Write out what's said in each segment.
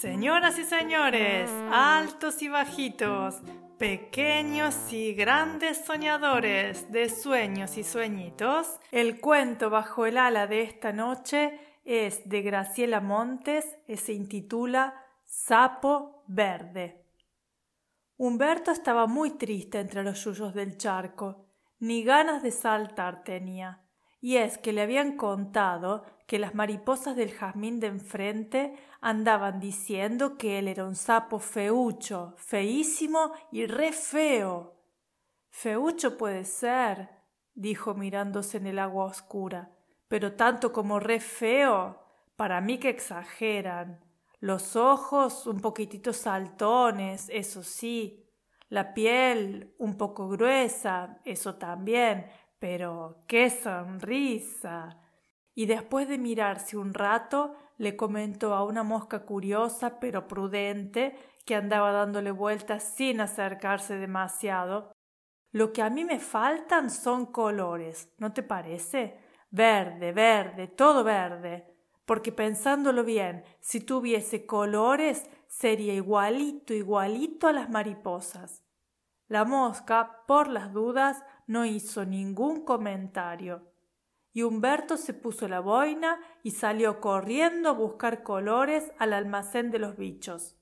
Señoras y señores, altos y bajitos, pequeños y grandes soñadores de sueños y sueñitos, el cuento bajo el ala de esta noche es de Graciela Montes y se intitula Sapo Verde. Humberto estaba muy triste entre los yuyos del charco ni ganas de saltar tenía. Y es que le habían contado que las mariposas del jazmín de enfrente andaban diciendo que él era un sapo feucho, feísimo y re feo. Feucho puede ser, dijo mirándose en el agua oscura, pero tanto como re feo, para mí que exageran. Los ojos un poquitito saltones, eso sí, la piel un poco gruesa, eso también, pero qué sonrisa. Y después de mirarse un rato, le comentó a una mosca curiosa pero prudente que andaba dándole vueltas sin acercarse demasiado. Lo que a mí me faltan son colores, ¿no te parece? Verde, verde, todo verde. Porque pensándolo bien, si tuviese colores, sería igualito, igualito a las mariposas. La mosca, por las dudas, no hizo ningún comentario. Y Humberto se puso la boina y salió corriendo a buscar colores al almacén de los bichos.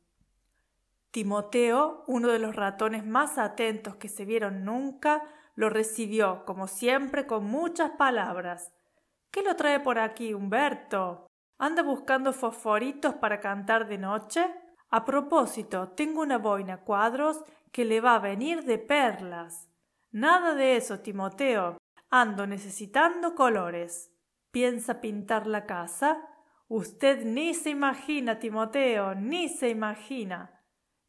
Timoteo, uno de los ratones más atentos que se vieron nunca, lo recibió, como siempre, con muchas palabras. ¿Qué lo trae por aquí, Humberto? ¿Anda buscando fosforitos para cantar de noche? A propósito, tengo una boina cuadros que le va a venir de perlas. Nada de eso, Timoteo. Ando necesitando colores. ¿Piensa pintar la casa? Usted ni se imagina, Timoteo, ni se imagina.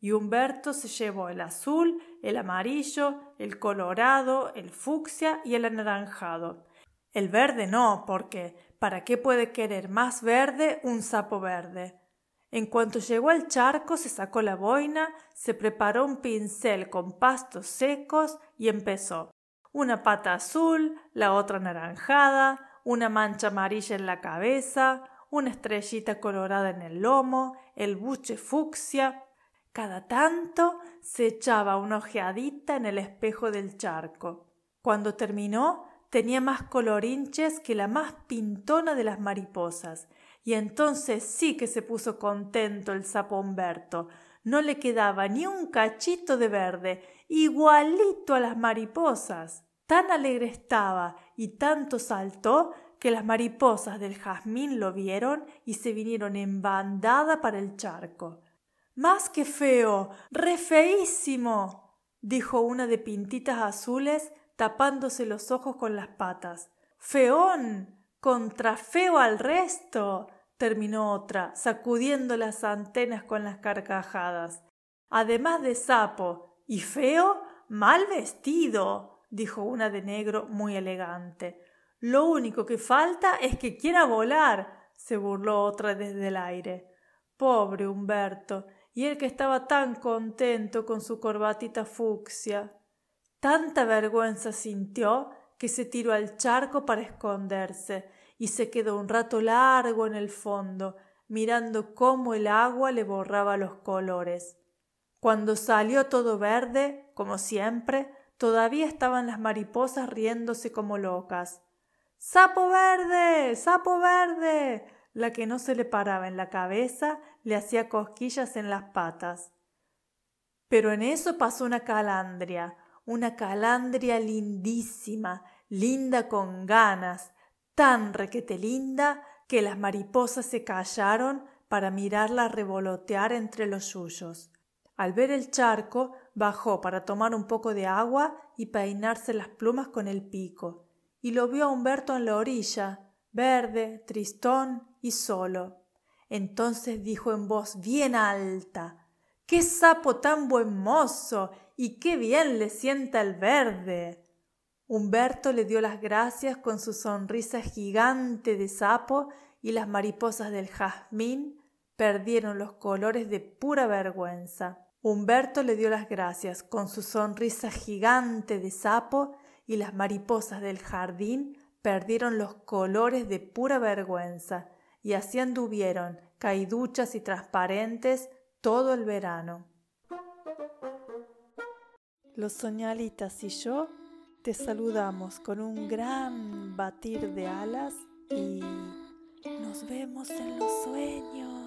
Y Humberto se llevó el azul, el amarillo, el colorado, el fucsia y el anaranjado. El verde no, porque ¿para qué puede querer más verde un sapo verde? En cuanto llegó al charco se sacó la boina, se preparó un pincel con pastos secos y empezó. Una pata azul, la otra anaranjada, una mancha amarilla en la cabeza, una estrellita colorada en el lomo, el buche fucsia, Cada tanto se echaba una ojeadita en el espejo del charco. Cuando terminó, tenía más colorinches que la más pintona de las mariposas, y entonces sí que se puso contento el sapo Humberto. No le quedaba ni un cachito de verde, igualito a las mariposas. Tan alegre estaba y tanto saltó que las mariposas del jazmín lo vieron y se vinieron en bandada para el charco. Más que feo, re feísimo, dijo una de pintitas azules tapándose los ojos con las patas. Feón, contra feo al resto, terminó otra, sacudiendo las antenas con las carcajadas. Además de sapo y feo, mal vestido, dijo una de negro muy elegante. Lo único que falta es que quiera volar, se burló otra desde el aire. Pobre Humberto, y él que estaba tan contento con su corbatita fucsia. Tanta vergüenza sintió que se tiró al charco para esconderse y se quedó un rato largo en el fondo, mirando cómo el agua le borraba los colores. Cuando salió todo verde, como siempre, todavía estaban las mariposas riéndose como locas. ¡Sapo verde! ¡Sapo verde! La que no se le paraba en la cabeza le hacía cosquillas en las patas. Pero en eso pasó una calandria, una calandria lindísima, linda con ganas, tan requete linda que las mariposas se callaron para mirarla revolotear entre los suyos. Al ver el charco, bajó para tomar un poco de agua y peinarse las plumas con el pico, y lo vio a Humberto en la orilla, verde, tristón y solo. Entonces dijo en voz bien alta ¡Qué sapo tan buen mozo! y qué bien le sienta el verde. Humberto le dio las gracias con su sonrisa gigante de sapo y las mariposas del jazmín perdieron los colores de pura vergüenza. Humberto le dio las gracias con su sonrisa gigante de sapo y las mariposas del jardín perdieron los colores de pura vergüenza y así anduvieron caiduchas y transparentes todo el verano. Los soñalitas y yo te saludamos con un gran batir de alas y nos vemos en los sueños.